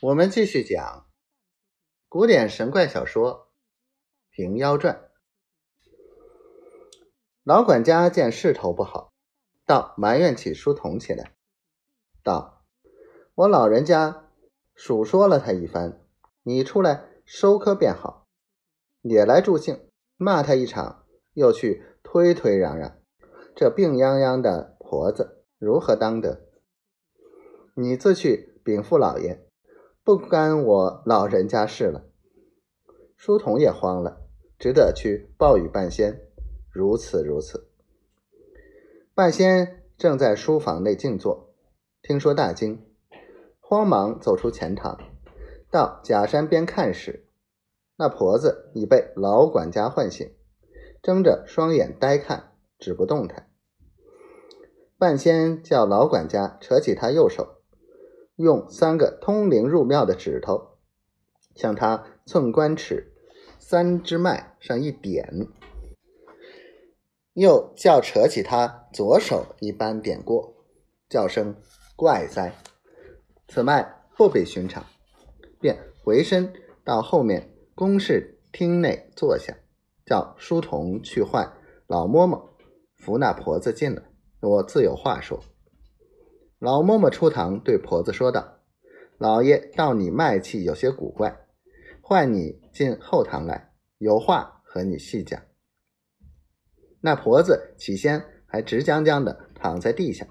我们继续讲古典神怪小说《平妖传》。老管家见势头不好，倒埋怨起书童起来，道：“我老人家数说了他一番，你出来收科便好，也来助兴，骂他一场，又去推推嚷嚷，这病殃殃的婆子如何当得？你自去禀父老爷。”不干我老人家事了，书童也慌了，只得去报与半仙。如此如此，半仙正在书房内静坐，听说大惊，慌忙走出前堂，到假山边看时，那婆子已被老管家唤醒，睁着双眼呆看，止不动弹。半仙叫老管家扯起他右手。用三个通灵入庙的指头，向他寸关尺三支脉上一点，又叫扯起他左手一般点过，叫声怪哉！此脉不比寻常，便回身到后面公事厅内坐下，叫书童去唤老嬷嬷扶那婆子进来，我自有话说。老嬷嬷出堂，对婆子说道：“老爷道你脉气有些古怪，唤你进后堂来，有话和你细讲。”那婆子起先还直僵僵的躺在地下，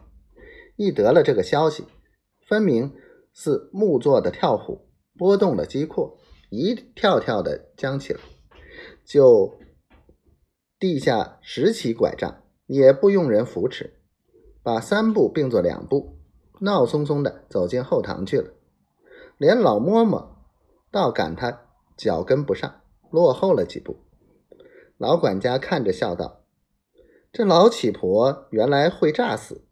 一得了这个消息，分明似木做的跳虎，拨动了机括，一跳跳的僵起来，就地下拾起拐杖，也不用人扶持，把三步并作两步。闹哄哄的走进后堂去了，连老嬷嬷倒赶他脚跟不上，落后了几步。老管家看着笑道：“这老乞婆原来会诈死，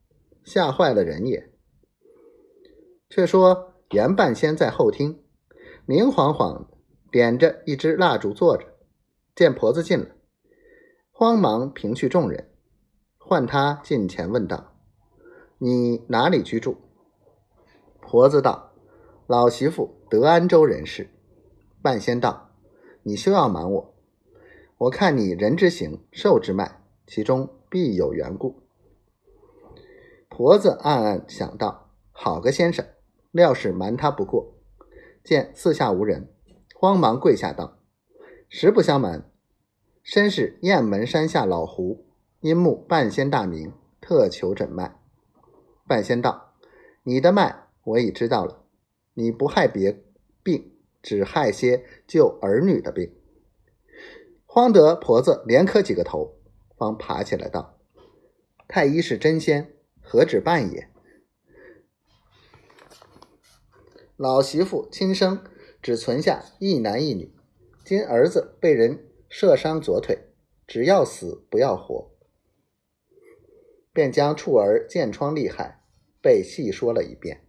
吓坏了人也。”却说严半仙在后厅，明晃晃点着一支蜡烛坐着，见婆子进来，慌忙平去众人，唤他近前问道。你哪里居住？婆子道：“老媳妇德安州人士。”半仙道：“你休要瞒我，我看你人之形，兽之脉，其中必有缘故。”婆子暗暗想到：“好个先生，料是瞒他不过。”见四下无人，慌忙跪下道：“实不相瞒，身是雁门山下老胡，因慕半仙大名，特求诊脉。”半仙道：“你的脉我已知道了，你不害别病，只害些救儿女的病。”慌得婆子连磕几个头，方爬起来道：“太医是真仙，何止半也？老媳妇亲生只存下一男一女，今儿子被人射伤左腿，只要死不要活。”便将处儿箭疮厉害，被细说了一遍。